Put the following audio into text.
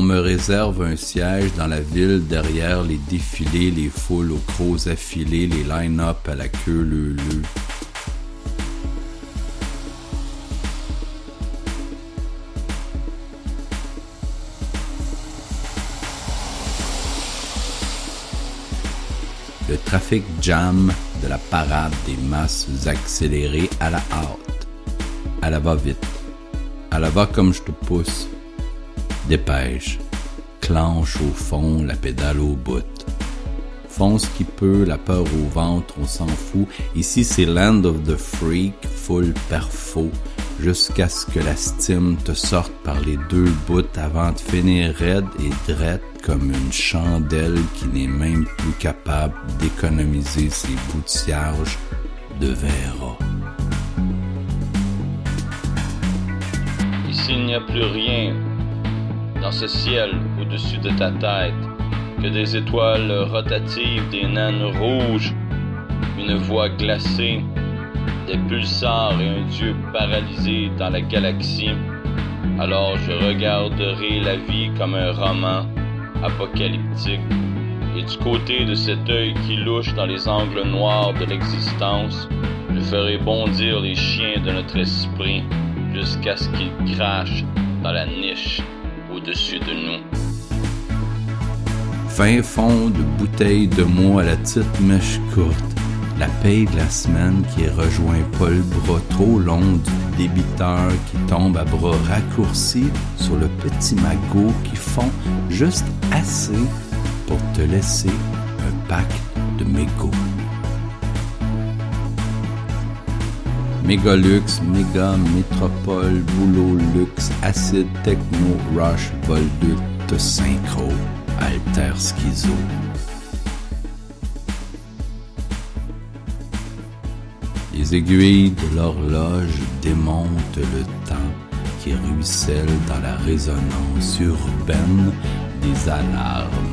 on me réserve un siège dans la ville derrière les défilés, les foules aux crocs affilés, les line-up à la queue leu-leu. le trafic jam de la parade des masses accélérées à la hâte, à la va-vite, à la va comme je te pousse, dépêche, clenche au fond, la pédale au bout. Fonce qui peut, la peur au ventre, on s'en fout. Ici, c'est Land of the Freak, full perfo, jusqu'à ce que la stime te sorte par les deux bouts avant de finir raide et drette comme une chandelle qui n'est même plus capable d'économiser ses bouts de cierge de verre. Ici, il n'y a plus rien dans ce ciel au-dessus de ta tête que des étoiles rotatives, des naines rouges, une voix glacée, des pulsars et un dieu paralysé dans la galaxie. Alors je regarderai la vie comme un roman apocalyptique. Et du côté de cet œil qui louche dans les angles noirs de l'existence, je ferai bondir les chiens de notre esprit jusqu'à ce qu'ils crachent dans la niche au-dessus de nous. Fin fond de bouteille de moi à la petite mèche courte. La paye de la semaine qui rejoint pas le bras trop long du débiteur qui tombe à bras raccourcis sur le petit magot qui fond juste assez pour te laisser un pack de mégots. Mégalux, méga, métropole, boulot, luxe, acide, techno, rush, volduct, synchro, alter, schizo. Les aiguilles de l'horloge démontent le temps qui ruisselle dans la résonance urbaine des alarmes